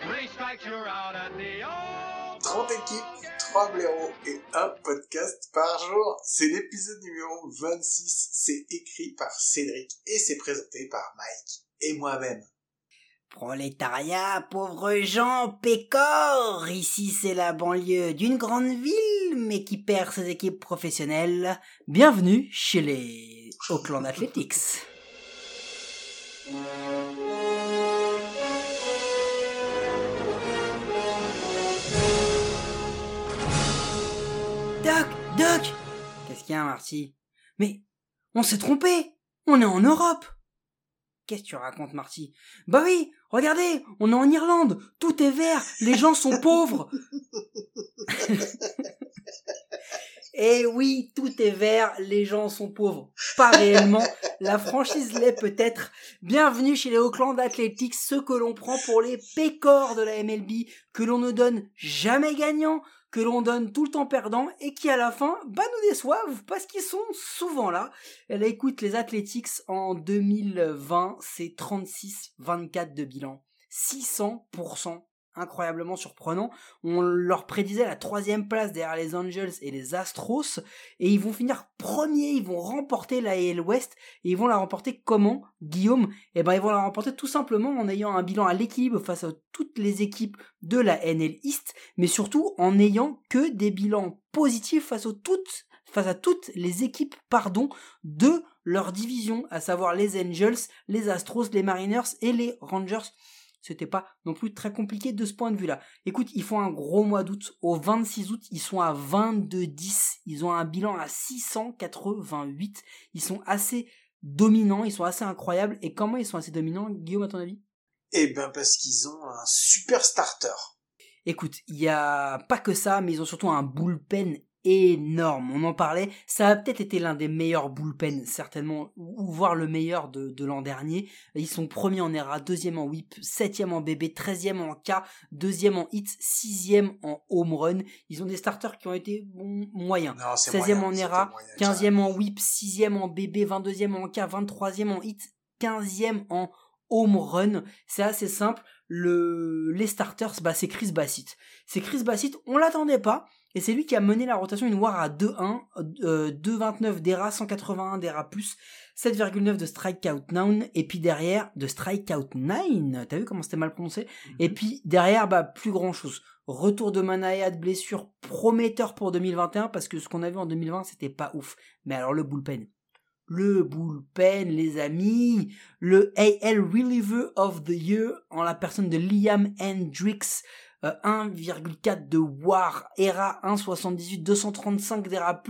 three strikes, you're out at the old. 30 équipes, 3 blaireaux et un podcast par jour. C'est l'épisode numéro 26. C'est écrit par Cédric et c'est présenté par Mike et moi-même. Prolétariat, pauvres gens, pécor Ici c'est la banlieue d'une grande ville, mais qui perd ses équipes professionnelles. Bienvenue chez les Auckland Athletics. Doc Doc. Qu'est-ce qu'il y a, Marty? Mais on s'est trompé. On est en Europe. Qu'est-ce que tu racontes, Marty? Bah oui, regardez, on est en Irlande, tout est vert, les gens sont pauvres. Eh oui, tout est vert, les gens sont pauvres. Pas réellement, la franchise l'est peut-être. Bienvenue chez les Auckland Athletics, ceux que l'on prend pour les pécores de la MLB, que l'on ne donne jamais gagnant, que l'on donne tout le temps perdant et qui à la fin bah nous déçoivent parce qu'ils sont souvent là. Elle écoute les Athletics en 2020, c'est 36-24 de bilan. 600%. Incroyablement surprenant. On leur prédisait la troisième place derrière les Angels et les Astros et ils vont finir premiers, ils vont remporter la AL West et ils vont la remporter comment Guillaume? Eh ben ils vont la remporter tout simplement en ayant un bilan à l'équilibre face à toutes les équipes de la NL East, mais surtout en n'ayant que des bilans positifs face aux toutes face à toutes les équipes pardon de leur division, à savoir les Angels, les Astros, les Mariners et les Rangers. C'était pas non plus très compliqué de ce point de vue-là. Écoute, ils font un gros mois d'août. Au 26 août, ils sont à 22-10. Ils ont un bilan à 688. Ils sont assez dominants, ils sont assez incroyables. Et comment ils sont assez dominants, Guillaume, à ton avis? Eh ben parce qu'ils ont un super starter. Écoute, il y a pas que ça, mais ils ont surtout un bullpen énorme. On en parlait. Ça a peut-être été l'un des meilleurs bullpen, certainement, ou voire le meilleur de, de l'an dernier. Ils sont premiers en ERA, deuxième en whip, septième en BB, treizième en K, deuxième en hit, sixième en home run. Ils ont des starters qui ont été moyens. Non, c'est 16e moyen, en ERA, moyen, 15e en whip, 6e en BB, 22e en K, 23e en hit, 15e en home run. C'est assez simple. Le, les starters, bah, c'est Chris Bassett. C'est Chris Bassett, on l'attendait pas. Et c'est lui qui a mené la rotation une war à 2-1, euh, 2,29 d'ERA, 181 d'ERA+, 7,9 de strikeout 9, et puis derrière, de strikeout 9, t'as vu comment c'était mal prononcé? Et puis derrière, bah, plus grand chose. Retour de Manaya de blessure prometteur pour 2021, parce que ce qu'on a vu en 2020, c'était pas ouf. Mais alors le bullpen. Le bullpen, les amis. Le AL Reliever of the Year, en la personne de Liam Hendricks, euh, 1,4 de WAR, ERA 1,78, 235 d'ERA+,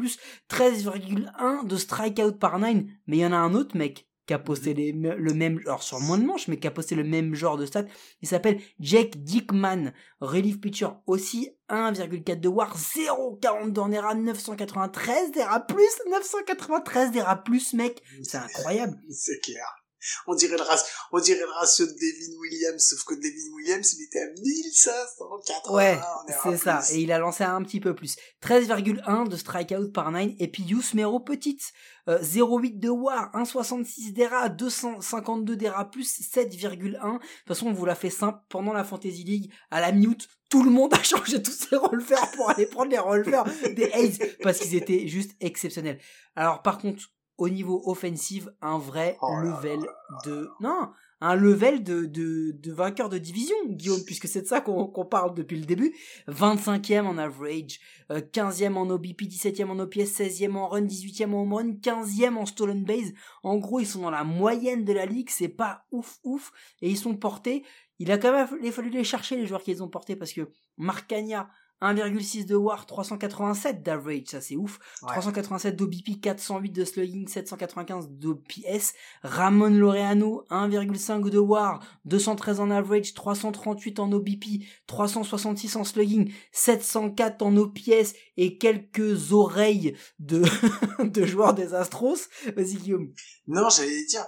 13,1 de strikeout par 9. Mais il y en a un autre mec qui a posté le même, alors sur moins de manches, mais qui a posté le même genre de stats. Il s'appelle Jake Dickman, relief pitcher aussi 1,4 de WAR, 0,42 en ERA, 993 d'ERA+, 993 d'ERA+, mec. C'est incroyable. C'est clair. On dirait le ratio, on dirait le ratio de Devin Williams, sauf que Devin Williams, il était à 1580. Ouais, c'est ça. Et il a lancé un petit peu plus. 13,1 de strikeout par 9. Et puis Yusmero petite. Euh, 0,8 de WAR, 1,66 d'ERA, 252 d'ERA+, 7,1. De toute façon, on vous l'a fait simple. Pendant la Fantasy League, à la mute, tout le monde a changé tous ses releveurs pour aller prendre les releveurs des A's parce qu'ils étaient juste exceptionnels. Alors par contre, au niveau offensive, un vrai Oh là level de... Non, un level de, de, de vainqueur de division, Guillaume, puisque c'est de ça qu'on parle depuis le début. 25e en average, euh, 15e en OBP, 17e en OPS, 16e en run, 18e en home run, 15e en stolen base. En gros, ils sont dans la moyenne de la ligue, c'est pas ouf ouf, et ils sont portés. Il a quand même fallu les chercher, les joueurs qu'ils ont portés, parce que Marcagna 1,6 de WAR, 387 d'average, ça c'est ouf. Ouais. 387 d'OBP, 408 de slugging, 795 d'OPS. Ramon Laureano, 1,5 de WAR, 213 en average, 338 en OBP, 366 en slugging, 704 en OPS et quelques oreilles de, de joueurs des Astros. Vas-y Guillaume. Non, j'allais dire,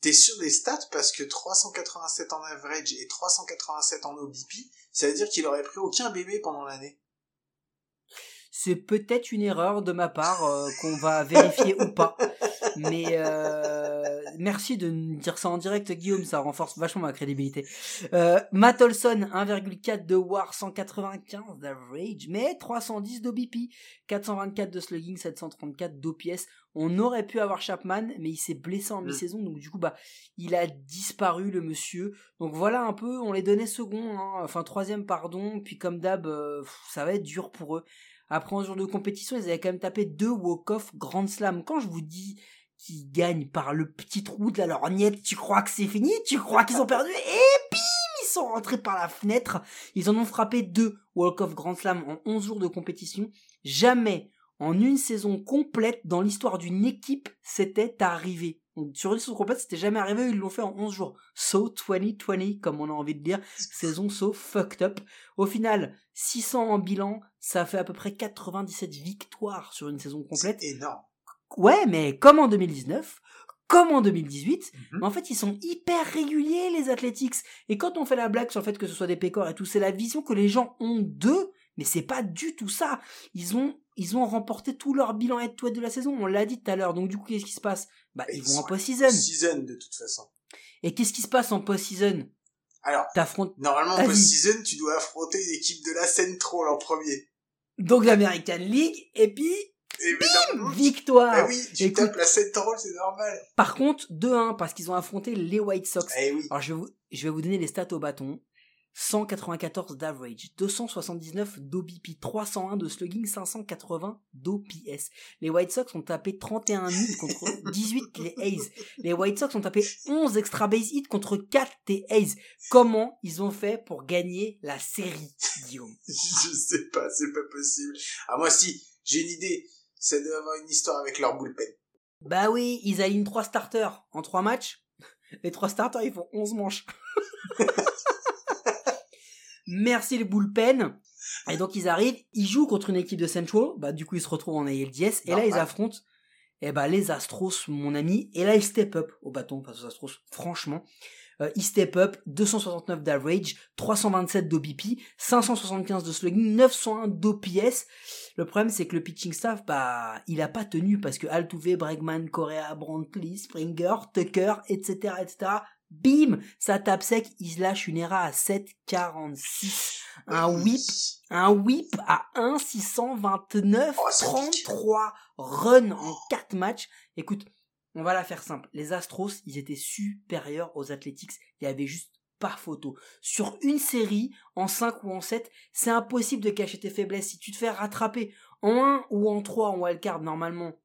t'es sûr des stats parce que 387 en average et 387 en OBP, ça veut dire qu'il aurait pris aucun bébé pendant l'année. C'est peut-être une erreur de ma part euh, qu'on va vérifier ou pas. Mais euh, merci de nous dire ça en direct, Guillaume, ça renforce vachement ma crédibilité. Euh, Matt Olson, 1,4 de WAR, 195 d'average, mais 310 d'OBP, 424 de slugging, 734 d'OPS. On aurait pu avoir Chapman, mais il s'est blessé en Mm. mi-saison, donc du coup, bah, il a disparu, le monsieur. Donc voilà un peu, on les donnait second, hein, enfin troisième, pardon, puis comme d'hab, euh, ça va être dur pour eux. Après, en jour de compétition, ils avaient quand même tapé deux walk-off Grand Slam. Quand je vous dis qu'ils gagnent par le petit trou de la lorgnette, tu crois que c'est fini? Tu crois qu'ils ont perdu? Et bim Ils sont rentrés par la fenêtre. Ils en ont frappé deux walk-off Grand Slam en 11 jours de compétition. Jamais, en une saison complète, dans l'histoire d'une équipe, c'était arrivé. Donc, sur une saison complète, c'était jamais arrivé, ils l'ont fait en 11 jours. So 2020, comme on a envie de dire. Saison so fucked up. Au final, 600 en bilan, ça fait à peu près 97 victoires sur une saison complète. C'est énorme. Ouais, mais comme en 2019, comme en 2018, Mhm. mais en fait, ils sont hyper réguliers, les Athletics. Et quand on fait la blague sur le fait que ce soit des pécores et tout, c'est la vision que les gens ont d'eux, mais c'est pas du tout ça. Ils ont, ils ont remporté tout leur bilan head-to-head de la saison, on l'a dit tout à l'heure. Donc du coup, qu'est-ce qui se passe? Bah, ils ils vont en post-season. Season de toute façon. Et qu'est-ce qui se passe en post-season? Alors, T'affrontes normalement, en post-season, tu dois affronter l'équipe de la Central en premier. donc l'American League, et puis, Et victoire ah oui, tu Écoute. tapes la c'est normal. Par contre, 2-1, parce qu'ils ont affronté les White Sox. Eh oui. Alors je vais, vous, je vais vous donner les stats au bâton. 194 d'average, 279 d'OBP, 301 de slugging, 580 d'OPS. Les White Sox ont tapé 31 hits contre 18 les A's. Les White Sox ont tapé 11 extra base hits contre 4 des A's. Comment ils ont fait pour gagner la série, Guillaume? Je sais pas, c'est pas possible. Ah, moi, si, j'ai une idée. Ça doit avoir une histoire avec leur bullpen. Bah oui, ils alignent 3 starters en 3 matchs. Les 3 starters, ils font 11 manches. Merci le bullpen. Et donc ils arrivent, ils jouent contre une équipe de Central, bah du coup ils se retrouvent en ALDS, et là ils affrontent eh bah, les Astros, mon ami, et là ils step up au bâton face aux Astros, franchement. Euh, ils step up, 269 d'average, 327 d'OBP, 575 de slugging, 901 d'OPS. Le problème c'est que le pitching staff, bah, il a pas tenu parce que Altuve, Bregman, Correa, Brantley, Springer, Tucker, etc., etc., bim, ça tape sec, il se lâche une ERA à 7,46. Un Oui. whip, un whip à 1,629, Oh, ça pique. 33 runs en 4 matchs. Écoute, on va la faire simple. Les Astros, ils étaient supérieurs aux Athletics. Il y avait juste pas photo. Sur une série, en 5 ou en 7, c'est impossible de cacher tes faiblesses. Si tu te fais rattraper en 1 ou en 3 en wildcard normalement,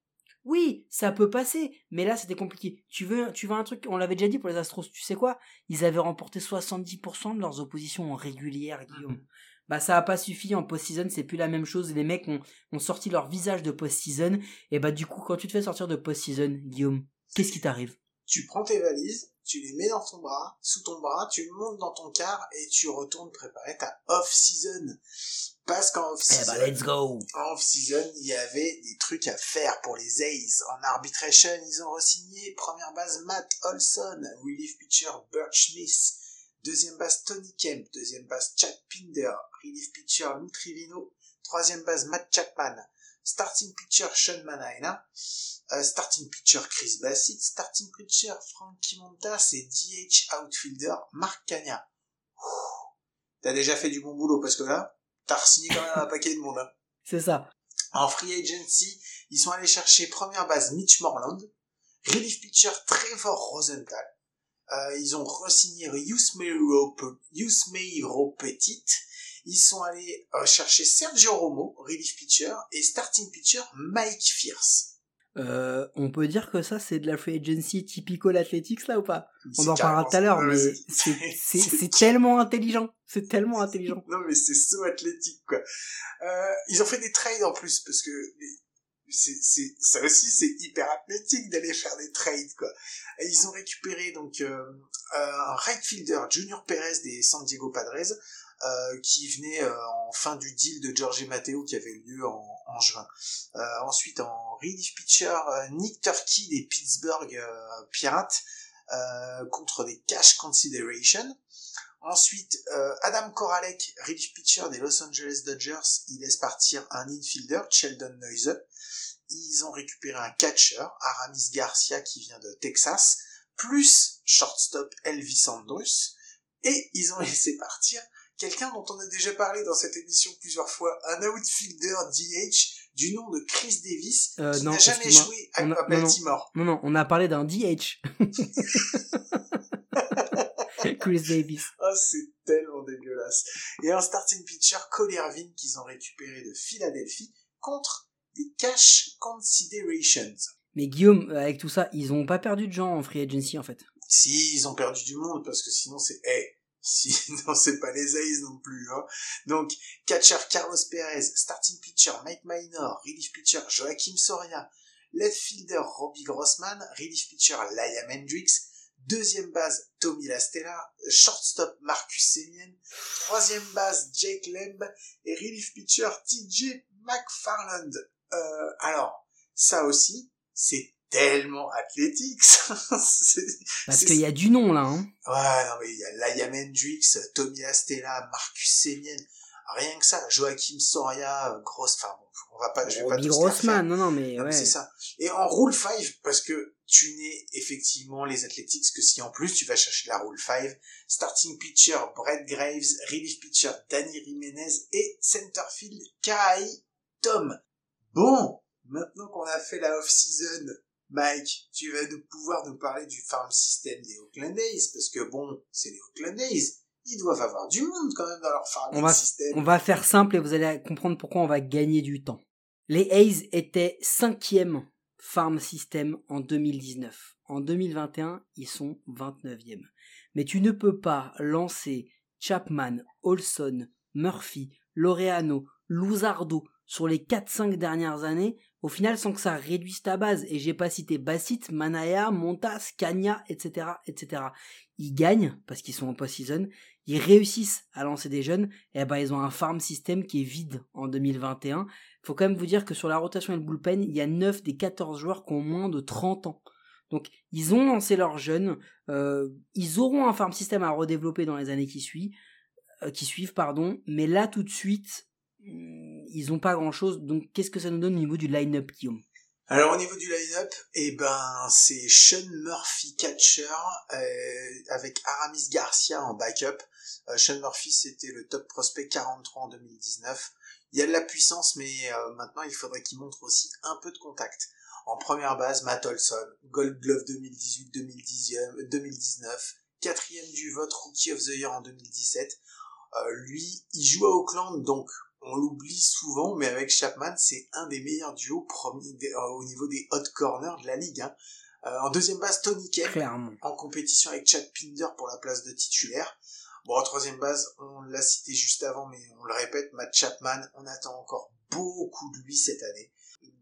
oui, ça peut passer, mais là c'était compliqué. Tu veux, tu veux un truc, on l'avait déjà dit pour les Astros, tu sais quoi? Ils avaient remporté 70% de leurs oppositions en régulière, Guillaume. Bah ça a pas suffi en post-season, c'est plus la même chose. Les mecs ont, ont sorti leur visage de post-season, et bah du coup quand tu te fais sortir de post-season, Guillaume, qu'est-ce qui t'arrive? Tu prends tes valises, tu les mets dans ton bras, sous ton bras, tu montes dans ton car et tu retournes préparer ta off-season. Parce qu'en Eh off-season, bah en off-season, il y avait des trucs à faire pour les A's. En arbitration, ils ont re-signé première base Matt Olson, relief pitcher Bert Smith, deuxième base Tony Kemp, deuxième base Chad Pinder, relief pitcher Lou Trivino, troisième base Matt Chapman, starting pitcher Sean Manaina, euh, starting pitcher Chris Bassett, starting pitcher Frankie Montas et DH outfielder Mark Cagna. T'as déjà fait du bon boulot parce que là, t'as re-signé quand même un paquet de monde. hein. C'est ça. En free agency, ils sont allés chercher première base Mitch Morland, relief pitcher Trevor Rosenthal. Euh, ils ont re-signé Yusmeiro Petit. Ils sont allés euh, chercher Sergio Romo, relief pitcher, et starting pitcher Mike Fierce. Euh, on peut dire que ça, c'est de la free agency typical athletics, là, ou pas? On en parlera tout à l'heure, mais c'est tellement intelligent. C'est tellement intelligent. Non, mais c'est so athlétique, quoi. Euh, ils ont fait des trades en plus, parce que c'est, c'est, ça aussi, c'est hyper athlétique d'aller faire des trades, quoi. Et ils ont récupéré, donc, euh, un right fielder, Junior Perez des San Diego Padres, euh, qui venait euh, en fin du deal de Jorge Matteo qui avait lieu en, juin. Euh, ensuite, en relief pitcher, Nick Turkey des Pittsburgh Pirates contre des cash consideration. Ensuite, Adam Koralek, relief pitcher des Los Angeles Dodgers, il laisse partir un infielder, Sheldon Neuse. Ils ont récupéré un catcher, Aramis Garcia, qui vient de Texas, plus shortstop Elvis Andrus. Et ils ont laissé partir quelqu'un dont on a déjà parlé dans cette émission plusieurs fois, un outfielder DH du nom de Chris Davis, Euh, qui n'a jamais joué à, On a- à non, non. Baltimore. Non, non, on a parlé d'un DH. Chris Davis. Oh, c'est tellement dégueulasse. Et un starting pitcher, Cole Irvin, qu'ils ont récupéré de Philadelphie, contre des cash considerations. Mais Guillaume, avec tout ça, ils ont pas perdu de gens en free agency, en fait. Si, ils ont perdu du monde, parce que sinon c'est, eh, sinon c'est pas les A's non plus, hein. Donc, catcher Carlos Perez, starting pitcher Mike Minor, relief pitcher Joachim Soria, left fielder Robbie Grossman, relief pitcher Liam Hendricks, deuxième base Tommy Lastella, shortstop Marcus Semien, troisième base Jake Lemb et relief pitcher TJ McFarland. Euh, alors, ça aussi, c'est tellement athlétique, Parce qu'il y a du nom, là, hein. Ouais, non, mais il y a Liam Hendricks, Tommy Astella, Marcus Semien, rien que ça, Joachim Soria, euh, grosse, enfin bon, on va pas, je vais pas Robbie refaire. Grossman, non, non, mais ouais. C'est ça. Et en Rule 5, parce que tu n'es effectivement les Athletics que si en plus tu vas chercher la Rule 5, starting pitcher Brett Graves, relief pitcher Danny Jiménez et centerfield Kai Tom. Bon, maintenant qu'on a fait la off-season, Mike, tu vas nous pouvoir nous parler du farm system des Oakland A's, parce que bon, c'est les Oakland A's. Ils doivent avoir du monde quand même dans leur farm On va- system. On va faire simple et vous allez comprendre pourquoi on va gagner du temps. Les A's étaient cinquième farm system en 2019. En 2021, ils sont 29e. Mais tu ne peux pas lancer Chapman, Olson, Murphy, Laureano, Luzardo sur les 4-5 dernières années, au final sans que ça réduise ta base. Et j'ai pas cité Bassett, Manaya, Montas, Kanya, etc., etc. Ils gagnent parce qu'ils sont en post-season, ils réussissent à lancer des jeunes, et ben ils ont un farm system qui est vide en 2021. Faut quand même vous dire que sur la rotation et le bullpen, il y a 9 des 14 joueurs qui ont moins de 30 ans. Donc ils ont lancé leurs jeunes, euh, ils auront un farm system à redévelopper dans les années qui suivent, euh, qui suivent pardon, mais là tout de suite, ils ont pas grand chose. Donc qu'est-ce que ça nous donne au niveau du line-up, Guillaume? Alors au niveau du line-up, eh ben c'est Sean Murphy catcher euh, avec Aramis Garcia en backup. Euh, Sean Murphy c'était le top prospect 43 en 2019. Il y a de la puissance, mais euh, maintenant il faudrait qu'il montre aussi un peu de contact. En première base, Matt Olson, Gold Glove 2018-2019, 2019, quatrième du vote Rookie of the Year en 2017. Euh, lui, il joue à Auckland, donc on l'oublie souvent, mais avec Chapman, c'est un des meilleurs duos promis euh, au niveau des hot corners de la ligue. hein. Euh, en deuxième base, Tony Kemp, Clairement. en compétition avec Chad Pinder pour la place de titulaire. Bon, en troisième base, on l'a cité juste avant, mais on le répète, Matt Chapman, on attend encore beaucoup de lui cette année.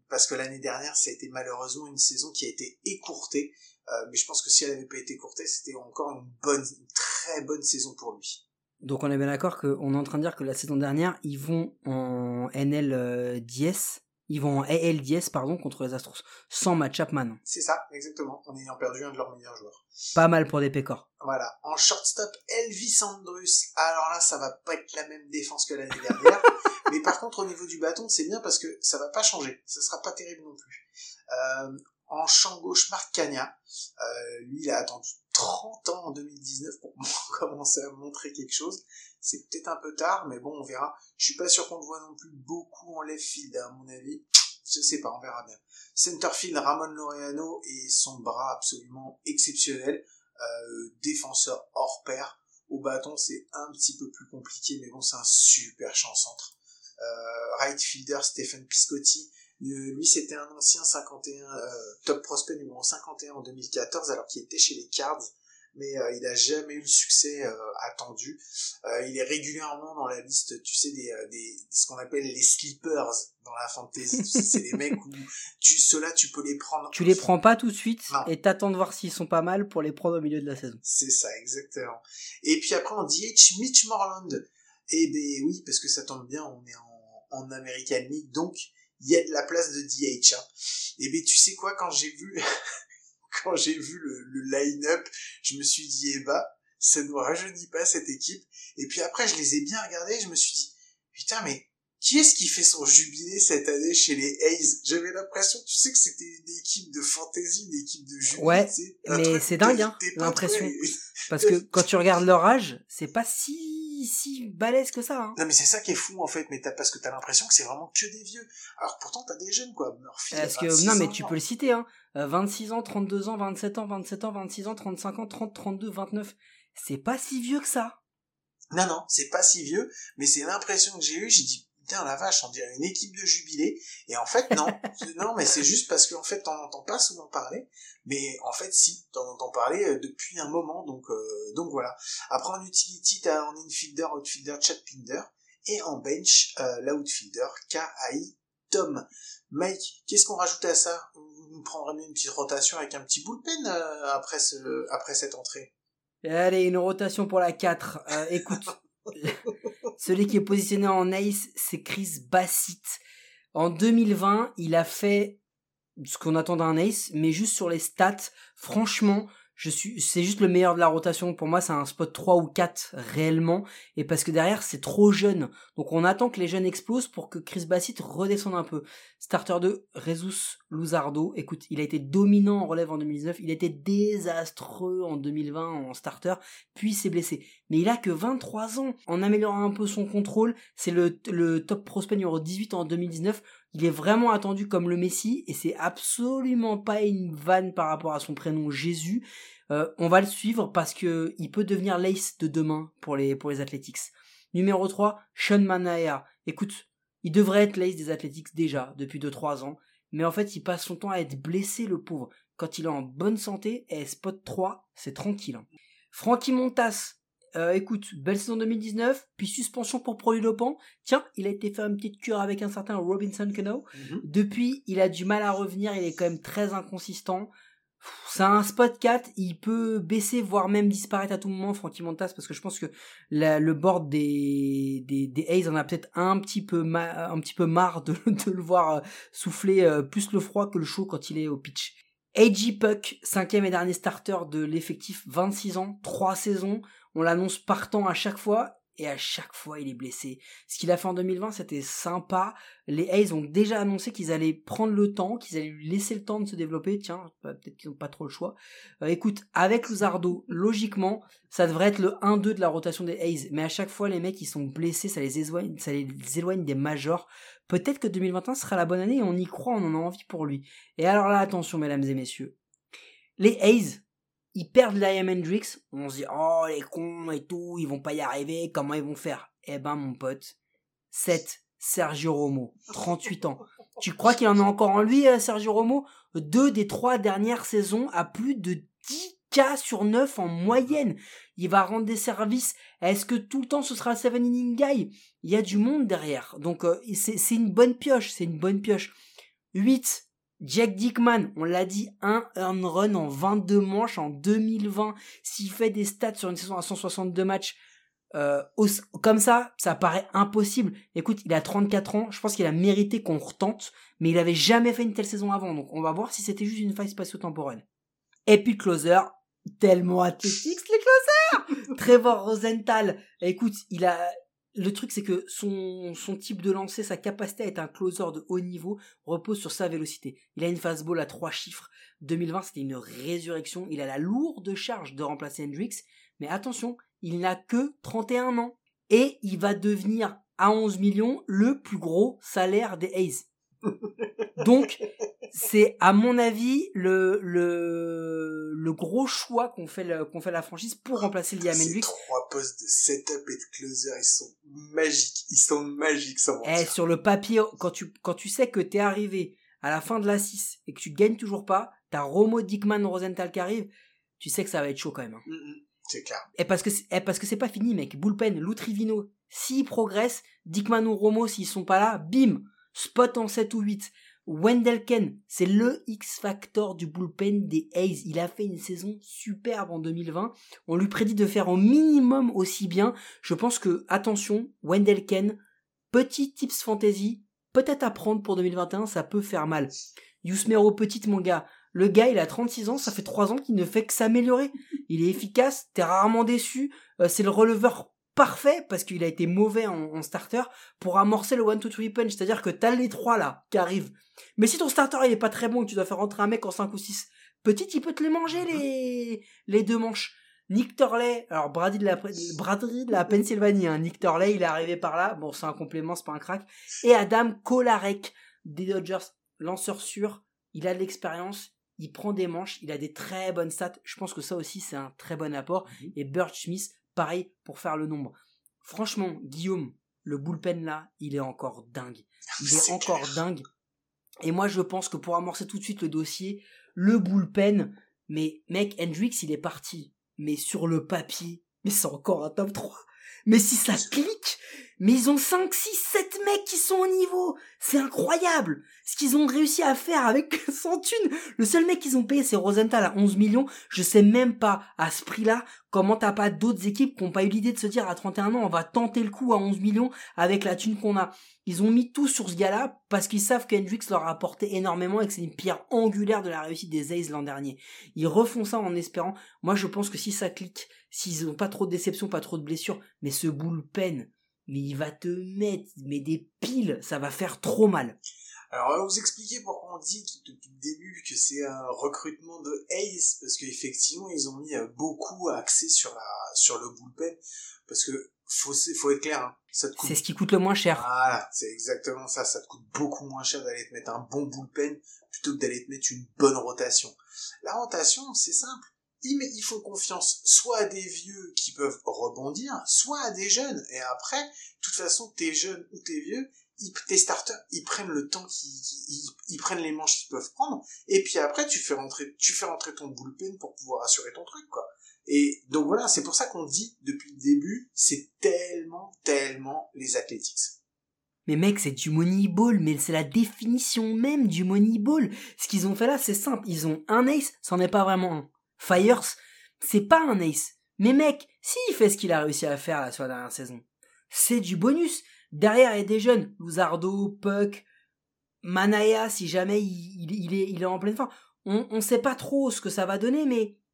Parce que l'année dernière, ça a été malheureusement une saison qui a été écourtée. Euh, mais je pense que si elle n'avait pas été écourtée, c'était encore une bonne, une très bonne saison pour lui. Donc on est bien d'accord qu'on est en train de dire que la saison dernière, ils vont en NL euh, 10, ils vont en AL 10 pardon contre les Astros sans Matt Chapman. C'est ça, exactement, en ayant perdu un de leurs meilleurs joueurs. Pas mal pour des pécores. Voilà. En shortstop, Elvis Andrus. Alors là, ça va pas être la même défense que l'année dernière. mais par contre, au niveau du bâton, c'est bien parce que ça va pas changer. Ça sera pas terrible non plus. Euh, en champ gauche, Marc Cagna. Euh, lui, il a attendu 30 ans en 2019 pour commencer à montrer quelque chose. C'est peut-être un peu tard, mais bon, on verra. Je suis pas sûr qu'on le voit non plus beaucoup en left field, à mon avis. Je sais pas, on verra bien. Centerfield, Ramon Laureano et son bras absolument exceptionnel. Euh, défenseur hors pair. Au bâton, c'est un petit peu plus compliqué, mais bon, c'est un super champ centre. Euh, right fielder, Stephen Piscotti. Euh, lui, c'était un ancien 51, euh, top prospect numéro 51 en 2014, alors qu'il était chez les Cards, mais euh, il a jamais eu le succès euh, attendu. Il est régulièrement dans la liste, tu sais, des, des, ce qu'on appelle les sleepers dans la fantasy. C'est des mecs où tu, ceux-là, tu peux les prendre. Tu les prends pas tout de suite Non. et t'attends de voir s'ils sont pas mal pour les prendre au milieu de la saison. C'est ça, exactement. Et puis après, en DH, Mitch Morland. Eh ben oui, parce que ça tombe bien, on est en, en American League, donc il y a de la place de DH. Hein. Eh ben tu sais quoi, quand j'ai vu, quand j'ai vu le, le line-up, je me suis dit, eh bah, ça ne rajeunit pas cette équipe. Et puis après, je les ai bien regardés, je me suis dit, putain, mais qui est-ce qui fait son jubilé cette année chez les A's? J'avais l'impression, tu sais que c'était une équipe de fantasy, une équipe de jubilé. Ouais, mais c'est dingue, hein, l'impression. Parce que quand tu regardes leur âge, c'est pas si, si balèze que ça. Hein. Non mais c'est ça qui est fou en fait, mais parce que t'as l'impression que c'est vraiment que des vieux. Alors pourtant t'as des jeunes quoi, Murphy. Parce que, 26 non, mais ans. tu peux le citer, hein. Euh, 26 ans, 32 ans, 27 ans, 27 ans, 26 ans, 35 ans, 30, 32, 29. C'est pas si vieux que ça. Non non, c'est pas si vieux, mais c'est l'impression que j'ai eue. J'ai dit putain la vache, on dirait une équipe de jubilé. Et en fait non, non mais c'est juste parce qu'en fait t'en entends pas souvent parler, mais en fait si t'en entends parler euh, depuis un moment. Donc euh, donc voilà. Après en utility t'as en infielder, outfielder, Chad Pinder et en bench euh, l'outfielder K.I. Tom. Mike, qu'est-ce qu'on rajoute à ça? Vous nous prendrez une petite rotation avec un petit bullpen euh, après ce après cette entrée? Allez, une rotation pour la 4. Euh, écoute, celui qui est positionné en ace, c'est Chris Bassett. En 2020, il a fait ce qu'on attend d'un ace, mais juste sur les stats, franchement, je suis, c'est juste le meilleur de la rotation. Pour moi, c'est un spot 3 ou 4 réellement. Et parce que derrière, c'est trop jeune. Donc on attend que les jeunes explosent pour que Chris Bassett redescende un peu. Starter 2, Jesus Luzardo. Écoute, il a été dominant en relève en 2019. Il a été désastreux en 2020 en starter. Puis s'est blessé. Mais il a que 23 ans. En améliorant un peu son contrôle, c'est le, le top prospect numéro 18 en 2019. Il est vraiment attendu comme le Messi et c'est absolument pas une vanne par rapport à son prénom Jésus. Euh, on va le suivre parce que il peut devenir l'ace de demain pour les pour les Athletics. Numéro 3, Sean Manaea. Écoute, il devrait être l'ace des Athletics déjà depuis 2-3 ans, mais en fait il passe son temps à être blessé le pauvre. Quand il est en bonne santé, et spot 3, c'est tranquille. hein. Frankie Montas, euh, écoute, belle saison 2019, puis suspension pour Prolulopant. Tiens, il a été faire une petite cure avec un certain Robinson Cano. Depuis, il a du mal à revenir, il est quand même très inconsistant. C'est un spot 4, il peut baisser, voire même disparaître à tout moment, Frankie Montas, parce que je pense que la- le board des, des, des A's en a peut-être un petit peu ma- un petit peu marre de, de le voir euh, souffler euh, plus le froid que le chaud quand il est au pitch. A.J. Puck, cinquième et dernier starter de l'effectif, 26 ans, 3 saisons. On l'annonce partant à chaque fois, et à chaque fois il est blessé. Ce qu'il a fait en 2020, c'était sympa. Les A's ont déjà annoncé qu'ils allaient prendre le temps, qu'ils allaient lui laisser le temps de se développer. Tiens, peut-être qu'ils n'ont pas trop le choix. Euh, écoute, avec Luzardo, logiquement, ça devrait être le 1-2 de la rotation des A's. Mais à chaque fois, les mecs, ils sont blessés, ça les éloigne, ça les éloigne des majors. Peut-être que 2021 sera la bonne année et on y croit, on en a envie pour lui. Et alors là, attention, mesdames et messieurs. Les A's, ils perdent Liam Hendricks. On se dit, oh, les cons et tout, ils vont pas y arriver, comment ils vont faire? Eh ben, mon pote. 7. Sergio Romo. 38 ans. Tu crois qu'il en a encore en lui, euh, Sergio Romo? Deux des trois dernières saisons à plus de 10 K sur 9 en moyenne. Il va rendre des services. Est-ce que tout le temps ce sera le 7 inning guy? Il y a du monde derrière. Donc, euh, c'est une bonne pioche. C'est une bonne pioche. 8. Jack Dickman, on l'a dit, un earn run en 22 manches en 2020. S'il fait des stats sur une saison à 162 matchs, euh, comme ça, ça paraît impossible. Écoute, il a 34 ans, je pense qu'il a mérité qu'on retente, mais il avait jamais fait une telle saison avant, donc on va voir si c'était juste une faille spatio-temporelle. Et puis closer, tellement athlétique les closers Trevor Rosenthal, écoute, il a... Le truc, c'est que son, son type de lancer, sa capacité à être un closer de haut niveau repose sur sa vélocité. Il a une fastball à trois chiffres. 2020, c'était une résurrection. Il a la lourde charge de remplacer Hendricks. Mais attention, il n'a que 31 ans. Et il va devenir, à 11 millions, le plus gros salaire des A's. Donc, c'est à mon avis le le le gros choix qu'on fait qu'on fait la franchise pour remplacer Liam Ces Hendricks. trois postes de setup et de closer, ils sont magiques. Ils sont magiques, sans Eh, sur le papier, quand tu, quand tu sais que t'es arrivé à la fin de la 6 et que tu gagnes toujours pas, t'as Romo Dickman Rosenthal qui arrive, tu sais que ça va être chaud quand même. hein. Mm, mm, C'est clair. Et parce que, c'est- eh, parce que c'est pas fini, mec. Bullpen, Lou Trivino, s'ils progressent, Dickman ou Romo, s'ils sont pas là, bim, spot en 7 ou 8. Wendell Ken, c'est le X-Factor du bullpen des A's. Il a fait une saison superbe en 2020. On lui prédit de faire au minimum aussi bien. Je pense que, attention, Wendell Ken, petit tips fantasy, peut-être à prendre pour 2021, ça peut faire mal. Yusmero Petite, mon gars, le gars, il a 36 ans, ça fait 3 ans qu'il ne fait que s'améliorer. Il est efficace, t'es rarement déçu. Euh, c'est le releveur parfait parce qu'il a été mauvais en, en starter pour amorcer le 1-2-3 punch. C'est-à-dire que t'as les trois là qui arrivent. Mais si ton starter il est pas très bon, que tu dois faire rentrer un mec en 5 ou 6, petit, il peut te les manger les, les deux manches. Nick Torley, alors Brady de la, Brady de la Pennsylvanie, hein. Nick Torley, il est arrivé par là. Bon, c'est un complément, c'est pas un crack. Et Adam Kolarek des Dodgers, lanceur sûr, il a de l'expérience, il prend des manches, il a des très bonnes stats. Je pense que ça aussi, c'est un très bon apport. Mhm. Et Burt Smith, pareil pour faire le nombre. Franchement, Guillaume, le bullpen là, il est encore dingue. Il est encore clair. dingue. Et moi, je pense que pour amorcer tout de suite le dossier, le bullpen, mais mec, Hendrix, il est parti. Mais sur le papier, mais c'est encore un top 3. Mais si ça clique, mais ils ont 5, 6, 7 mecs qui sont au niveau. C'est incroyable. Ce qu'ils ont réussi à faire avec 100 thunes. Le seul mec qu'ils ont payé, c'est Rosenthal à 11 millions. Je sais même pas, à ce prix-là, comment t'as pas d'autres équipes qui ont pas eu l'idée de se dire à 31 ans, on va tenter le coup à 11 millions avec la thune qu'on a. Ils ont mis tout sur ce gars-là parce qu'ils savent qu'Hendrix leur a apporté énormément et que c'est une pierre angulaire de la réussite des A's l'an dernier. Ils refont ça en espérant. Moi, je pense que si ça clique, s'ils ont pas trop de déceptions, pas trop de blessures, mais ce bullpen, mais il va te mettre, mais des piles, ça va faire trop mal. Alors, on va vous expliquer pourquoi on dit depuis le début que c'est un recrutement de Ace, parce qu'effectivement, ils ont mis euh, beaucoup axé sur la, sur le bullpen, parce que faut, faut être clair, hein, ça te coûte C'est ce qui coûte le moins cher. Voilà, c'est exactement ça. Ça te coûte beaucoup moins cher d'aller te mettre un bon bullpen plutôt que d'aller te mettre une bonne rotation. La rotation, c'est simple. Ils, font confiance soit à des vieux qui peuvent rebondir, soit à des jeunes. Et après, de toute façon, t'es jeune ou t'es vieux, ils- tes starters, ils prennent le temps qu'ils, ils, prennent les manches qu'ils peuvent prendre. Et puis après, tu fais rentrer, tu fais rentrer ton bullpen pour pouvoir assurer ton truc, quoi. Et donc voilà, c'est pour ça qu'on dit depuis le début, c'est tellement, tellement les Athletics. Mais mec, c'est du Moneyball, mais c'est la définition même du Moneyball. Ce qu'ils ont fait là, c'est simple. Ils ont un ace, c'en est pas vraiment un. Fires, c'est pas un ace. Mais mec, s'il fait ce qu'il a réussi à faire là sur la dernière saison, c'est du bonus. Derrière, il y a des jeunes. Luzardo, Puck, Manaya, si jamais il, est, en pleine forme. On, on sait pas trop ce que ça va donner,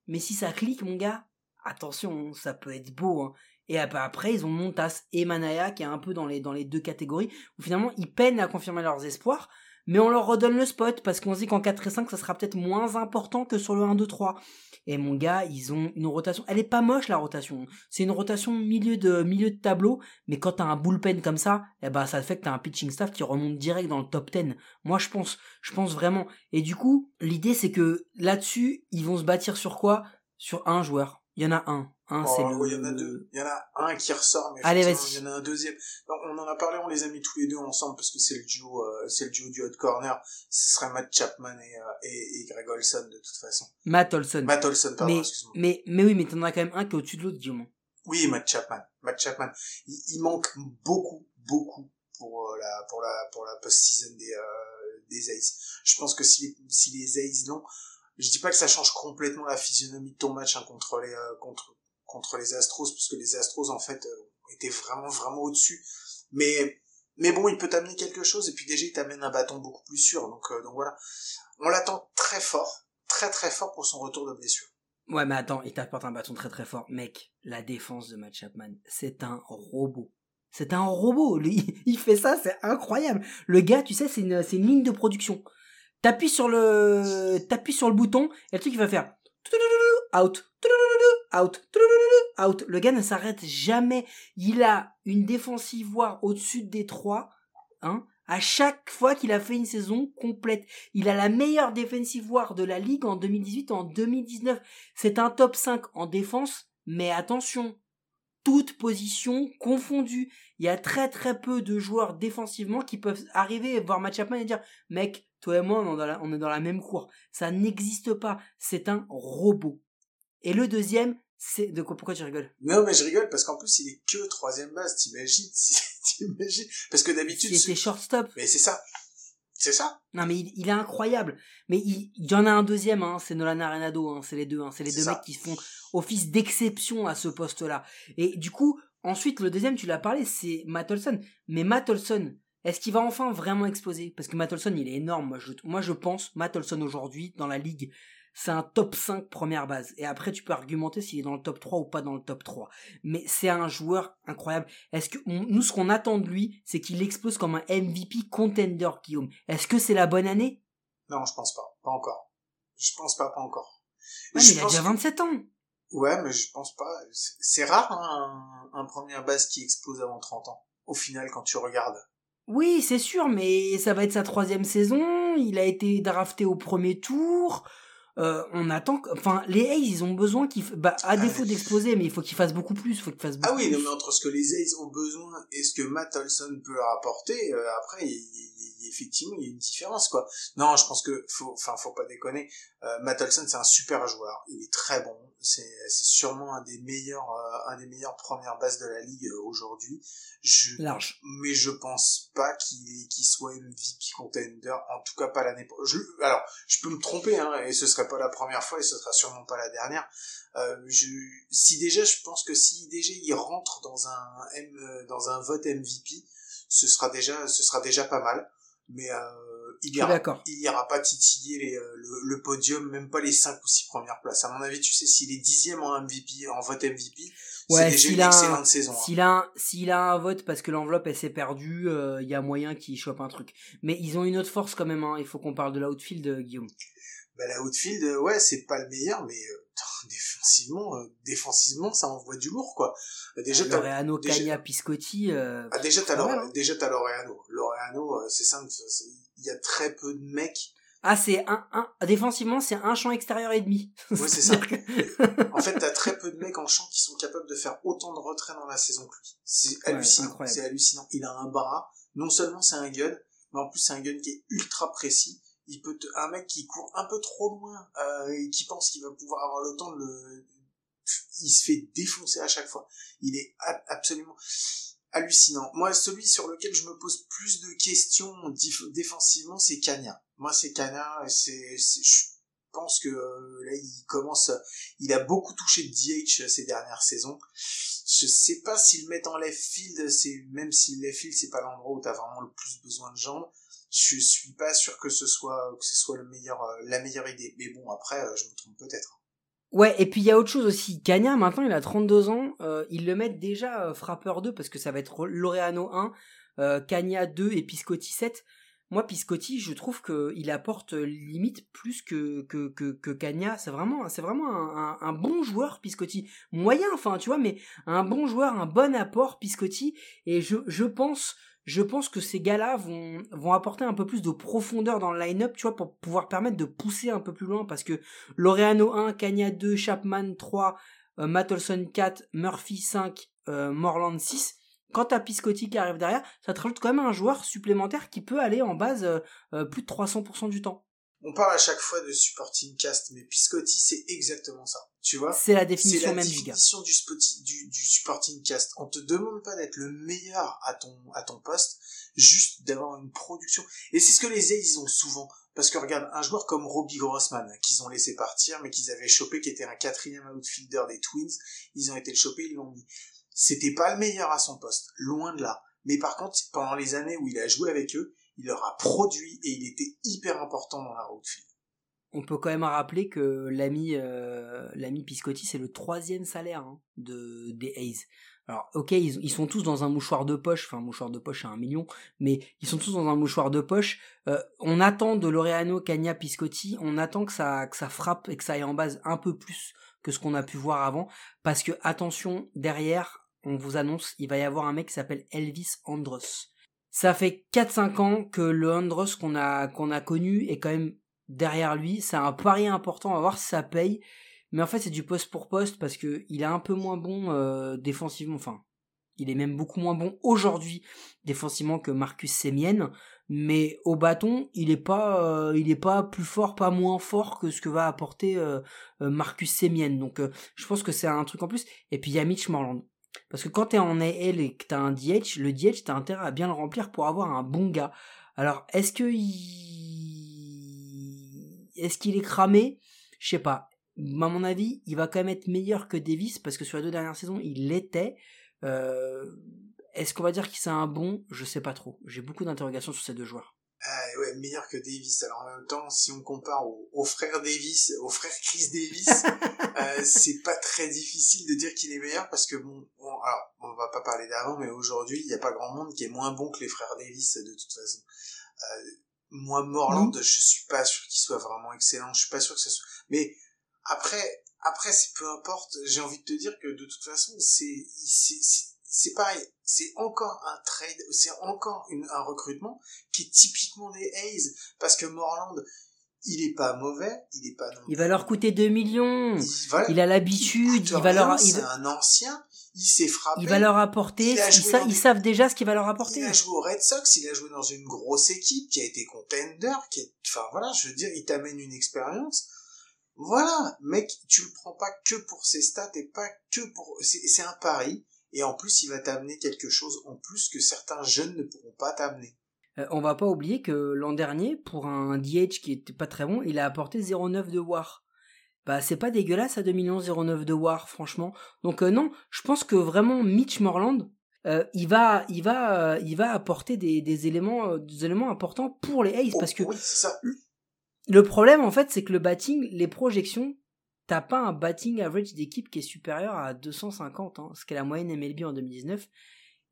mais, si ça clique, mon gars, attention, ça peut être beau. Hein. Et ap- après, ils ont Montas et Manaya, qui est un peu dans les, dans les deux catégories, où finalement, ils peinent à confirmer leurs espoirs, mais on leur redonne le spot, parce qu'on se dit qu'en 4 et 5, ça sera peut-être moins important que sur le 1, 2, 3. Et mon gars, ils ont une rotation. Elle est pas moche, la rotation. C'est une rotation milieu de, milieu de tableau, mais quand t'as un bullpen comme ça, eh ben, ça fait que t'as un pitching staff qui remonte direct dans le top 10. Moi, je pense, je pense vraiment. Et du coup, l'idée, c'est que là-dessus, ils vont se bâtir sur quoi? Sur un joueur. Il y en a un. Un, c'est Oh, le... ouais, il y en a deux. Il y en a un qui ressort, mais Allez, il y en a un deuxième. Non, on en a parlé, on les a mis tous les deux ensemble parce que c'est le duo, euh, c'est le duo du hot corner. Ce serait Matt Chapman et, euh, et, et Greg Olson de toute façon. Matt Olson. Matt Olson, pardon, mais, excuse-moi. mais, mais oui, mais t'en as quand même un qui est au-dessus de l'autre, Guillaume. Oui, Matt Chapman. Matt Chapman. Il, il manque beaucoup, beaucoup pour euh, la pour la pour la post-season des des Aces. Je pense que si si les Aces l'ont, je dis pas que ça change complètement la physionomie de ton match hein, contre les euh, contre contre les Astros parce que les Astros en fait euh, étaient vraiment vraiment au-dessus. Mais mais bon, il peut t'amener quelque chose et puis déjà il t'amène un bâton beaucoup plus sûr. Donc euh, donc voilà, on l'attend très fort, très très fort pour son retour de blessure. Ouais, mais attends, il t'apporte un bâton très très fort. Mec, la défense de Matt Chapman, c'est un robot. C'est un robot. Lui, il fait ça, c'est incroyable. Le gars, tu sais, c'est une, c'est une ligne de production. T'appuies sur le, t'appuies sur le bouton, et le truc, il va faire out, out, out. Le gars ne s'arrête jamais. Il a une défensive voire au-dessus des trois, hein, À chaque fois qu'il a fait une saison complète, il a la meilleure defensive war de la ligue en 2018 et en 2019. C'est un top 5 en défense, mais attention, toutes positions confondues. Il y a très très peu de joueurs défensivement qui peuvent arriver voir Matt Chapman et dire mec, toi et moi on est dans la, on est dans la même cour. Ça n'existe pas. C'est un robot. Et le deuxième, c'est de quoi pourquoi tu rigoles? Non, mais je rigole parce qu'en plus il est que troisième base. T'imagines? T'imagines? Parce que d'habitude. Il était shortstop. Mais c'est ça. C'est ça. Non mais il, il, est incroyable. Mais il, il, y en a un deuxième, hein, c'est Nolan Arenado, hein, c'est les deux, hein, c'est les deux ça. mecs qui font office d'exception à ce poste-là. Et du coup, ensuite le deuxième, tu l'as parlé, c'est Matt Olson. Mais Matt Olson, est-ce qu'il va enfin vraiment exploser? Parce que Matt Olson, il est énorme. Moi, je, moi, je pense Matt Olson aujourd'hui dans la ligue, c'est un top 5 première base. Et après, tu peux argumenter s'il est dans le top 3 ou pas dans le top 3. Mais c'est un joueur incroyable. Est-ce que on, nous, ce qu'on attend de lui, c'est qu'il explose comme un MVP contender, Guillaume. Est-ce que c'est la bonne année? Non, je pense pas. Pas encore. Je pense pas, pas encore. Ouais, mais il a déjà 27 ans. Ouais, mais je pense pas. C'est rare, hein, un, un premier base qui explose avant 30 ans. Au final, quand tu regardes. Oui, c'est sûr, mais ça va être sa troisième saison. Il a été drafté au premier tour. Euh, on attend, enfin, les A's, ils ont besoin qu'ils, bah, à défaut d'exploser, mais il faut qu'ils fassent beaucoup plus, il faut qu'ils fassent beaucoup Ah oui, non, mais entre ce que les A's ont besoin et ce que Matt Olson peut leur apporter, euh, après, il, il, effectivement, il y a une différence, quoi. Non, je pense que, faut, enfin, faut pas déconner. Euh, c'est un super joueur. Il est très bon. C'est, c'est sûrement un des meilleurs, euh, un des meilleurs premières bases de la ligue euh, aujourd'hui. Je, Large. Mais je pense pas qu'il, qu'il soit MVP contender, en tout cas pas l'année prochaine. Alors, je peux me tromper, hein, et ce serait pas la première fois, et ce sera sûrement pas la dernière. Euh, je, si déjà, je pense que si déjà il rentre dans un M, dans un vote MVP, ce sera déjà, ce sera déjà pas mal. Mais euh, il ira, il ira pas titiller les, euh, le, le, podium, même pas les 5 ou 6 premières places. À mon avis, tu sais, s'il est dixième en MVP, en vote MVP, ouais, c'est déjà une excellente saison. S'il hein. a, s'il a un vote parce que l'enveloppe elle s'est perdue, il euh, y a moyen qu'il chope un truc. Mais ils ont une autre force quand même. Hein. Il faut qu'on parle de l'outfield, euh, Guillaume. Bah, la outfield, ouais, c'est pas le meilleur, mais défensivement, défensivement, ça envoie du lourd, quoi. Déjà, ah, Loreano, déjà... Cagna, Piscotti. Ah, déjà, t'as Lore... hein. déjà t'as Loreano. Loreano, c'est simple, il y a très peu de mecs. Ah, c'est un, un, défensivement, c'est un champ extérieur et demi. Ouais, c'est ça. en fait, t'as très peu de mecs en champ qui sont capables de faire autant de retraits dans la saison que lui. C'est hallucinant. Ouais, c'est hallucinant. Il a un bras. Non seulement c'est un gun, mais en plus c'est un gun qui est ultra précis. Il peut un mec qui court un peu trop loin euh, et qui pense qu'il va pouvoir avoir le temps de le, il se fait défoncer à chaque fois. Il est absolument hallucinant. Moi, celui sur lequel je me pose plus de questions défensivement, c'est Kanya. Moi, c'est Kanya, c'est, je pense que euh, là, il commence, il a beaucoup touché DH ces dernières saisons. Je sais pas s'il met en left field, c'est, même si le left field, c'est pas l'endroit où t'as vraiment le plus besoin de jambes. Je suis pas sûr que ce soit, que ce soit meilleur, la meilleure idée. Mais bon, après, je me trompe peut-être. Ouais, et puis il y a autre chose aussi. Cagna, maintenant, il a 32 ans. Euh, ils le mettent déjà euh, frappeur 2 parce que ça va être Loreano 1, euh, Cagna 2 et Piscotti 7. Moi, Piscotti, je trouve qu'il apporte limite plus que que que, que Cagna. C'est vraiment, c'est vraiment un, un, un, bon joueur, Piscotti. Moyen, enfin, tu vois, mais un bon joueur, un bon apport, Piscotti. Et je, je pense je pense que ces gars-là vont, vont apporter un peu plus de profondeur dans le line-up, tu vois, pour pouvoir permettre de pousser un peu plus loin, parce que Loreano 1, Kanya 2, Chapman 3, euh, Matt Olson 4, Murphy 5, euh, Morland 6, quand t'as Piscotti qui arrive derrière, ça te rajoute quand même un joueur supplémentaire qui peut aller en base euh, euh plus de 300% du temps. On parle à chaque fois de supporting cast, mais Piscotti, c'est exactement ça. Tu vois? C'est la définition même du gars. C'est la définition du, du, supporting cast. On te demande pas d'être le meilleur à ton, à ton poste, juste d'avoir une production. Et c'est ce que les A's ont souvent. Parce que regarde, un joueur comme Robbie Grossman, qu'ils ont laissé partir, mais qu'ils avaient chopé, qui était un quatrième outfielder des Twins, ils ont été le chopé, ils l'ont mis. C'était pas le meilleur à son poste, loin de là. Mais par contre, pendant les années où il a joué avec eux, il leur a produit et il était hyper important dans la outfield. On peut quand même rappeler que l'ami euh, Piscotti c'est le troisième salaire hein, de des A's. Alors ok ils, sont tous dans un mouchoir de poche, enfin mouchoir de poche c'est un million, mais ils sont tous dans un mouchoir de poche. Euh, on attend de Loreano, Cagna, Piscotti, on attend que ça que ça frappe et que ça aille en base un peu plus que ce qu'on a pu voir avant, parce que attention derrière on vous annonce il va y avoir un mec qui s'appelle Elvis Andros Ça fait 4-5 ans que le Andros qu'on a, qu'on a connu est quand même derrière lui. C'est un pari important, va voir si ça paye. Mais en fait, c'est du poste pour poste parce que il est un peu moins bon euh, défensivement. Enfin, il est même beaucoup moins bon aujourd'hui défensivement que Marcus Semien. Mais au bâton, il est pas, euh, il est pas plus fort, pas moins fort que ce que va apporter euh, Marcus Semien. Donc, je pense que c'est un truc en plus. Et puis il y a Mitch Morland. Parce que quand t'es en AL et que t'as un DH, le DH t'as intérêt à bien le remplir pour avoir un bon gars. Alors, est-ce que il... est-ce qu'il est cramé? Je sais pas à mon avis, il va quand même être meilleur que Davis parce que sur les deux dernières saisons, il l'était. Euh, est-ce qu'on va dire qu'il c'est un bon? Je sais pas trop. J'ai beaucoup d'interrogations sur ces deux joueurs. Euh, ouais, meilleur que Davis. Alors en même temps, si on compare au, frère Davis, au frère Chris Davis, euh, c'est pas très difficile de dire qu'il est meilleur parce que bon, bon alors on va pas parler d'avant, mais aujourd'hui, il n'y a pas grand monde qui est moins bon que les frères Davis de toute façon. Euh, moi, Morland, je suis pas sûr qu'il soit vraiment excellent. Je suis pas sûr que ça soit. Mais après, après, c'est peu importe. J'ai envie de te dire que de toute façon, c'est, c'est, pareil. C'est encore un trade, c'est encore un recrutement qui est typiquement des Hayes. Parce que Morland, il est pas mauvais, il est pas non Il va leur coûter 2 millions. Il, a l'habitude, il, va leur, c'est un ancien, il s'est frappé. Il va leur apporter, ils, savent déjà ce qu'il va leur apporter. Il a joué au Red Sox, il a joué dans une grosse équipe qui a été contender, qui est, enfin voilà, je veux dire, il t'amène une expérience. Voilà, mec, tu le prends pas que pour ses stats et pas que pour... C'est un pari, et en plus, il va t'amener quelque chose en plus que certains jeunes ne pourront pas t'amener. Euh, on va pas oublier que l'an dernier, pour un DH qui était pas très bon, il a apporté 0,9 de war. Bah, c'est pas dégueulasse à 2 millions 0,9 de war, franchement. Donc euh, non, je pense que vraiment Mitch Morland, euh, il va, il va, il va apporter des, éléments, des éléments importants pour les Aces parce que oui, ça. Le problème, en fait, c'est que le batting, les projections, t'as pas un batting average d'équipe qui est supérieur à 250, hein, ce qu'est la moyenne MLB en 2019.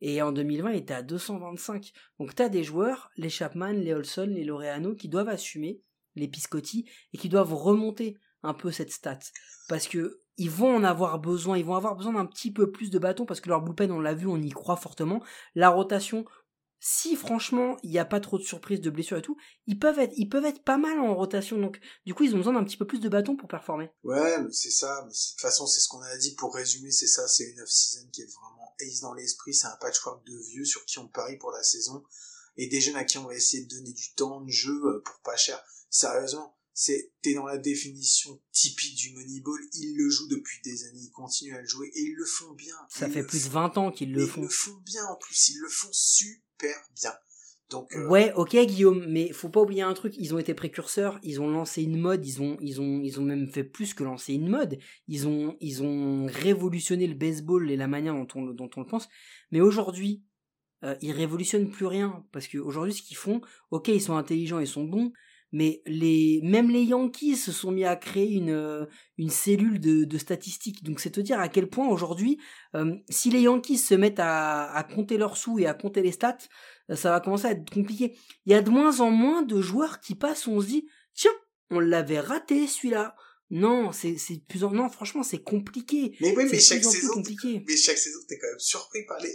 Et en 2020, il était à 225. Donc t'as des joueurs, les Chapman, les Olson, les Loreano, qui doivent assumer, les Piscotti, et qui doivent remonter un peu cette stat. Parce que ils vont en avoir besoin, ils vont avoir besoin d'un petit peu plus de bâtons parce que leur bullpen, on l'a vu, on y croit fortement. La rotation, si franchement il n'y a pas trop de surprises de blessures et tout, ils peuvent être, ils peuvent être pas mal en rotation. Donc du coup ils ont besoin d'un petit peu plus de bâtons pour performer. Ouais, c'est ça. Mais de toute façon c'est ce qu'on a dit. Pour résumer, c'est ça. C'est une off-season qui est vraiment ace dans l'esprit. C'est un patchwork de vieux sur qui on parie pour la saison et des jeunes à qui on va essayer de donner du temps de jeu euh, pour pas cher. Sérieusement, c'est t'es dans la définition typique du Moneyball. Ils le jouent depuis des années, ils continuent à le jouer et ils le font bien. Ça fait plus de 20 ans qu'ils le font. Ils le font bien en plus. Ils le font super bien. Donc, euh, Ouais, ok Guillaume, mais faut pas oublier un truc, ils ont été précurseurs, ils ont lancé une mode, ils ont, ils ont, ils ont même fait plus que lancer une mode, ils ont, ils ont révolutionné le baseball et la manière dont on, dont on le pense, mais aujourd'hui, euh, ils révolutionnent plus rien, parce que aujourd'hui ce qu'ils font, ok ils sont intelligents, ils sont bons, mais les même les Yankees se sont mis à créer une euh, une cellule de, de statistiques. Donc c'est te dire à quel point aujourd'hui euh, si les Yankees se mettent à, à compter leurs sous et à compter les stats euh, ça va commencer à être compliqué. Il y a de moins en moins de joueurs qui passent on se dit tiens on l'avait raté celui-là non, c'est c'est plus en... non franchement c'est compliqué. Mais oui, mais chaque saison, compliqué. mais chaque saison t'es quand même surpris par les.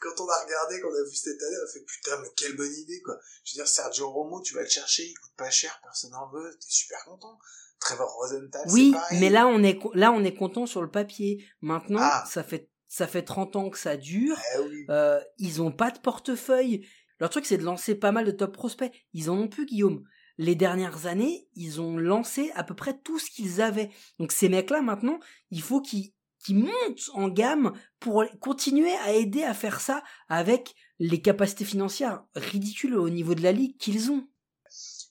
Quand on a regardé, quand on a vu cette année, on a fait putain mais quelle bonne idée quoi. Je veux dire Sergio Romo, tu vas le chercher, il coûte pas cher, personne n'en veut, t'es super content. Trevor Rosenthal, oui, mais là on est là on est content sur le papier. Maintenant, ah. ça fait ça fait 30 ans que ça dure. Eh euh, ils ont pas de portefeuille. Leur truc c'est de lancer pas mal de top prospects. Ils en ont plus Guillaume les dernières années, ils ont lancé à peu près tout ce qu'ils avaient. Donc ces mecs-là, maintenant, il faut qu'ils montent en gamme pour continuer à aider à faire ça avec les capacités financières ridicules au niveau de la ligue qu'ils ont.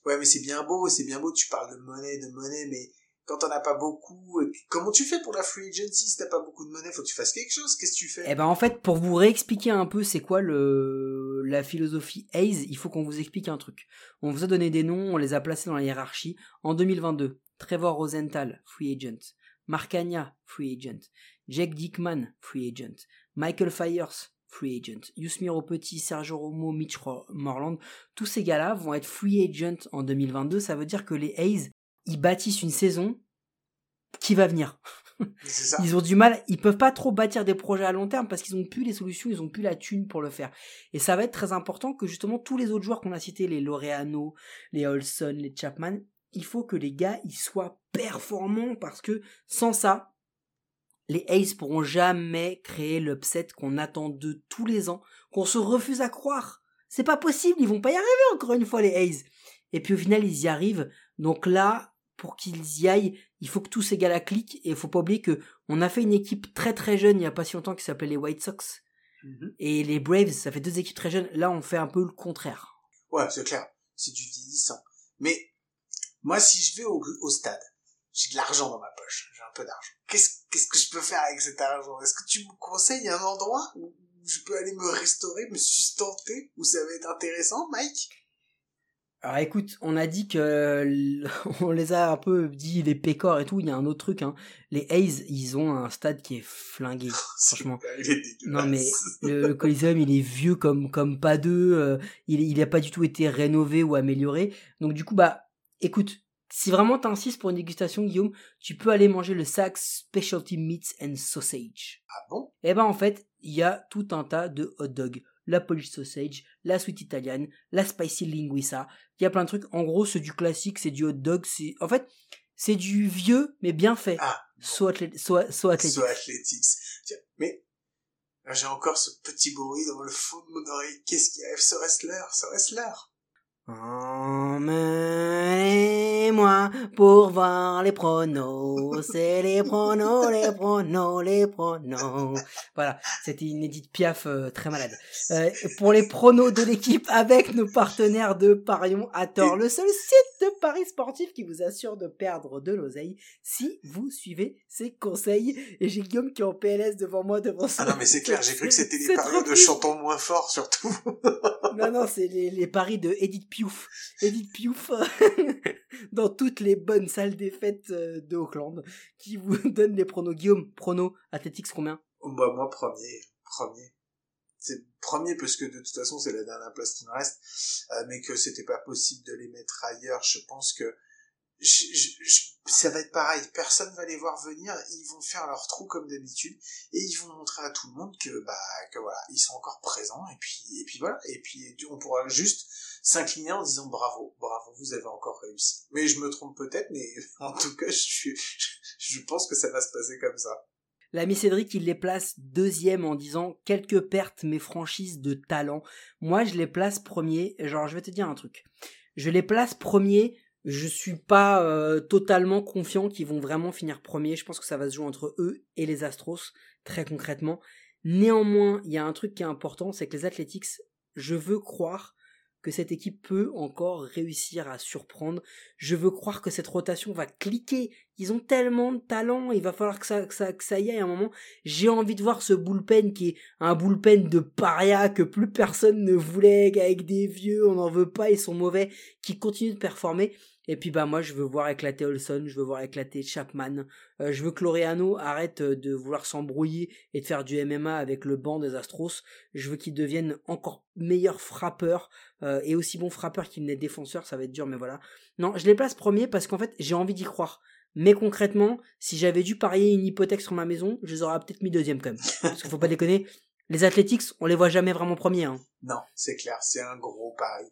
Ouais, mais c'est bien beau, c'est bien beau, tu parles de monnaie, de monnaie, mais quand t'en as pas beaucoup, comment tu fais pour la free agency si t'as pas beaucoup de monnaie? Faut que tu fasses quelque chose. Qu'est-ce que tu fais? Eh ben en fait, pour vous réexpliquer un peu c'est quoi le la philosophie Hayes, il faut qu'on vous explique un truc. On vous a donné des noms, on les a placés dans la hiérarchie. En 2022, Trevor Rosenthal, free agent. Marcania, free agent. Jake Dickman, free agent. Michael Fyers, free agent. Yusmiro Petit, Sergio Romo, Mitch Morland, tous ces gars-là vont être free agent en 2022. Ça veut dire que les Hayes ils bâtissent une saison qui va venir. Ça. Ils ont du mal, ils peuvent pas trop bâtir des projets à long terme parce qu'ils ont plus les solutions, ils ont plus la thune pour le faire. Et ça va être très important que justement tous les autres joueurs qu'on a cités, les Loreano, les Olson, les Chapman, il faut que les gars ils soient performants parce que sans ça, les Aces pourront jamais créer l'upset qu'on attend d'eux tous les ans, qu'on se refuse à croire. C'est pas possible, ils vont pas y arriver encore une fois les Aces. Et puis au final ils y arrivent. Donc là, pour qu'ils y aillent, il faut que tous ces gars-là cliquent et il faut pas oublier que on a fait une équipe très très jeune il y a pas si longtemps qui s'appelait les White Sox Mhm. et les Braves, ça fait deux équipes très jeunes. Là, on fait un peu le contraire. Ouais, c'est clair. C'est du vieillissant. Mais moi, si je vais au, au stade, j'ai de l'argent dans ma poche. J'ai un peu d'argent. Qu'est-ce qu'est-ce que je peux faire avec cet argent? Est-ce que tu me conseilles un endroit où je peux aller me restaurer, me sustenter, où ça va être intéressant, Mike? Alors écoute, on a dit que on les a un peu dit les pécores et tout. Il y a un autre truc. Hein. Les A's, ils ont un stade qui est flingué. Franchement. Il est. Non mais le, Coliseum il est vieux comme comme pas deux, euh, il il a pas du tout été rénové ou amélioré. Donc du coup bah écoute, si vraiment t'insistes pour une dégustation Guillaume, tu peux aller manger le Saks Specialty Meats and Sausage. Ah bon? Et ben en fait, il y a tout un tas de hot dogs, la Polish sausage, la sweet italienne, la spicy linguiça, il y a plein de trucs. En gros, c'est du classique, c'est du hot dog, c'est en fait, c'est du vieux mais bien fait. Ah, So, athlé- so, so athlétique. So Athletics. Tiens, mais j'ai encore ce petit bruit dans le fond de mon oreille. Qu'est-ce qui arrive Serait-ce l'heure Serait-ce l'heure Emmenez-moi pour voir les pronos, c'est les pronos, les pronos, les pronos. Voilà, c'était une Edith Piaf euh, très malade. Euh, pour les pronos de l'équipe avec nos partenaires de Parion à tort, le seul site de paris sportif qui vous assure de perdre de l'oseille si vous suivez ses conseils. Et j'ai Guillaume qui est en PLS devant moi devant ça. Ah non, mais c'est clair, j'ai cru que c'était les paris de chantons moins fort, surtout. Non, non, c'est les, les paris de Edith Piouf. Edith Piouf, dans toutes les bonnes salles des fêtes euh, de Auckland, qui vous donne les pronos. Guillaume, pronos, Athletics combien? Bah, moi, premier. Premier. C'est premier parce que de toute façon, c'est la dernière place qui me reste. euh, mais que c'était pas possible de les mettre ailleurs. Je pense que ça va être pareil. Personne va les voir venir. Ils vont faire leur trou comme d'habitude. Et ils vont montrer à tout le monde que, bah, que voilà, ils sont encore présents. Et puis, et puis voilà. Et puis, on pourra juste s'incliner en disant bravo, bravo, vous avez encore réussi. Mais je me trompe peut-être, mais en tout cas, je, suis- je pense que ça va se passer comme ça. L'ami Cédric, il les place deuxième en disant quelques pertes, mais franchises de talent. Moi, je les place premiers. Genre, je vais te dire un truc. Je les place premiers. Je suis pas euh, totalement confiant qu'ils vont vraiment finir premiers. Je pense que ça va se jouer entre eux et les Astros, très concrètement. Néanmoins, il y a un truc qui est important, c'est que les Athletics, je veux croire que cette équipe peut encore réussir à surprendre. Je veux croire que cette rotation va cliquer. Ils ont tellement de talent, il va falloir que ça, que ça, que ça y aille à un moment. J'ai envie de voir ce bullpen qui est un bullpen de paria que plus personne ne voulait, avec des vieux, on n'en veut pas, ils sont mauvais, qui continue de performer. Et puis bah moi je veux voir éclater Olson, je veux voir éclater Chapman, Euh, je veux que Laureano arrête euh, de vouloir s'embrouiller et de faire du MMA avec le banc des Astros. Je veux qu'il devienne encore meilleur frappeur euh, et aussi bon frappeur qu'il n'est défenseur, ça va être dur mais voilà. Non, je les place premiers parce qu'en fait j'ai envie d'y croire. Mais concrètement, si j'avais dû parier une hypothèque sur ma maison, je les aurais peut-être mis deuxième quand même. Parce qu'il faut pas déconner, les Athletics, on les voit jamais vraiment premiers. Hein. Non, c'est clair, c'est un gros pari.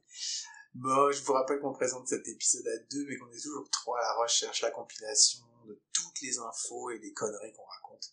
Bon, je vous rappelle qu'on présente cet épisode à deux, mais qu'on est toujours trois à la recherche, la compilation de toutes les infos et les conneries qu'on raconte,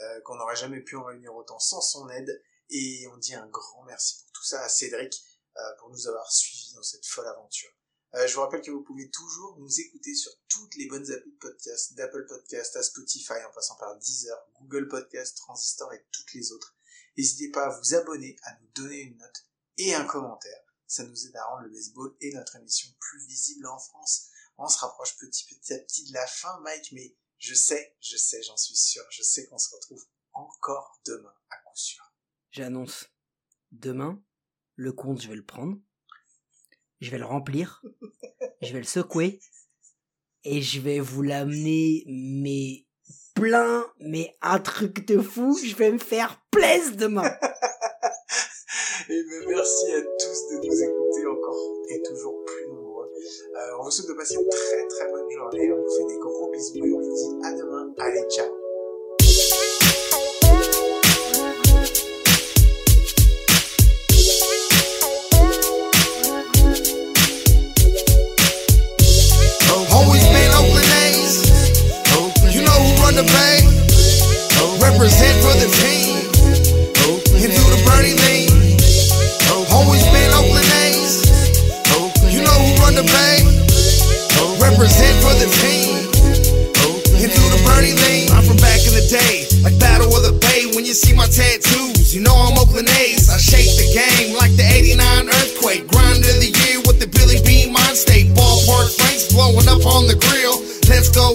euh, qu'on n'aurait jamais pu en réunir autant sans son aide. Et on dit un grand merci pour tout ça à Cédric, euh, pour nous avoir suivis dans cette folle aventure. Euh, je vous rappelle que vous pouvez toujours nous écouter sur toutes les bonnes applis de podcast, d'Apple Podcast à Spotify, en passant par Deezer, Google Podcast, Transistor et toutes les autres. N'hésitez pas à vous abonner, à nous donner une note et un commentaire. Ça nous aide à rendre le baseball et notre émission plus visible en France. On se rapproche petit petit à petit de la fin, Mike, mais je sais, je sais, j'en suis sûr, je sais qu'on se retrouve encore demain, à coup sûr. J'annonce. Demain, le compte, je vais le prendre. Je vais le remplir. Je vais le secouer. Et je vais vous l'amener, mais plein, mais un truc de fou. Je vais me faire plaisir demain. Et merci à tous de nous écouter encore et toujours plus nombreux. Euh, on vous souhaite de passer une très très bonne journée. On vous fait des gros bisous et on vous dit à demain. Allez, ciao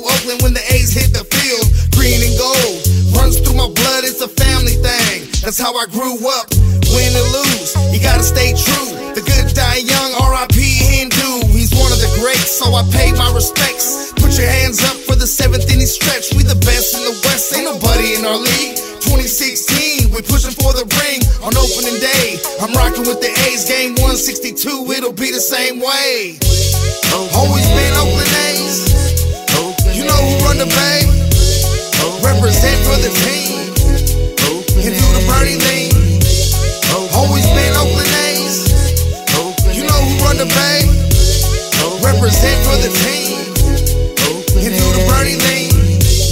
Oakland when the A's hit the field. Green and gold runs through my blood. It's a family thing. That's how I grew up. Win or lose, you gotta stay true. The good die young. R.I.P. Hindu. He's one of the greats, so I pay my respects. Put your hands up for the seventh inning stretch. We the best in the West. Ain't nobody in our league. 2016, we pushing for the ring on opening day. I'm rocking with the A's, game 162, it'll be the same way. Always been Oakland. Run the bay? Represent for the team. And do the Bernie lean. Always been Oakland A's. You know who run the bay? Represent for the team. And do the Bernie lean.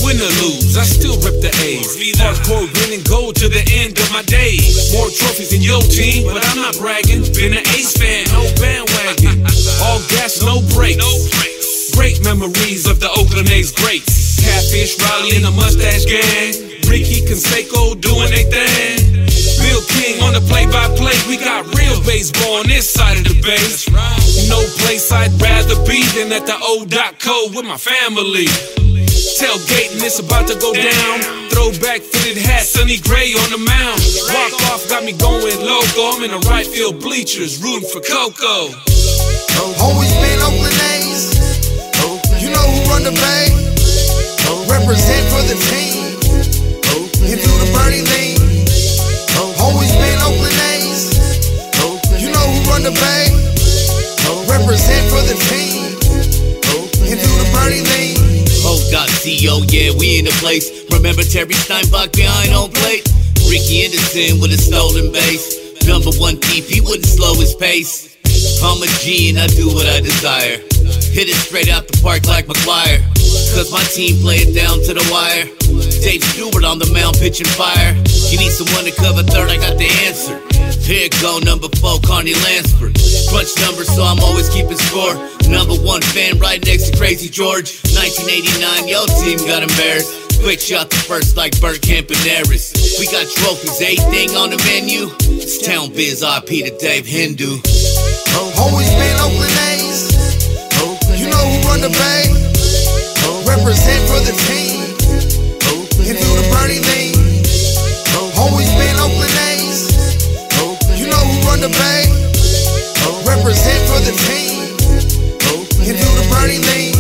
Win or lose, I still rep the A's. Hardcore win and gold to the end of my days. More trophies than your team, but I'm not bragging. Been an A's fan, no bandwagon. All gas, no brakes. Great memories of the Oakland A's greats. Catfish, Riley, and the Mustache Gang. Ricky Canseco doing their thing. Bill King on the play-by-play. We got real baseball on this side of the base. No place I'd rather be than at the O.co with my family. Tailgating, it's about to go down. Throwback fitted hat, sunny gray on the mound. Walk off got me going loco. I'm in the right field bleachers, rooting for Coco. Always been run the bay? Represent for the team. And do the Bernie lean. Always been Oakland A's. You know who run the bay? Represent for the team. And do the Bernie lean. O.co, yeah, we in the place. Remember Terry Steinbach behind home plate? Ricky Anderson with a stolen base. Number one deep, he wouldn't slow his pace. I'm a G and I do what I desire. Hit it straight out the park like McGuire. Cause my team play it down to the wire. Dave Stewart on the mound pitching fire. You need someone to cover third, I got the answer. Here go number four, Carney Lansford. Crunch numbers, so I'm always keeping score. Number one fan right next to Crazy George. 1989, your team got embarrassed. Quick shot the first like Burt Campaneris. We got trophies, everything on the menu. It's Town Biz RP to Dave Hindu. Always been Oakland Wonder Bay. Represent for the team. And through the Bernie Lee. Always been Oakland A's. You know who run the Bay. Represent for the team. And through the Bernie Lee.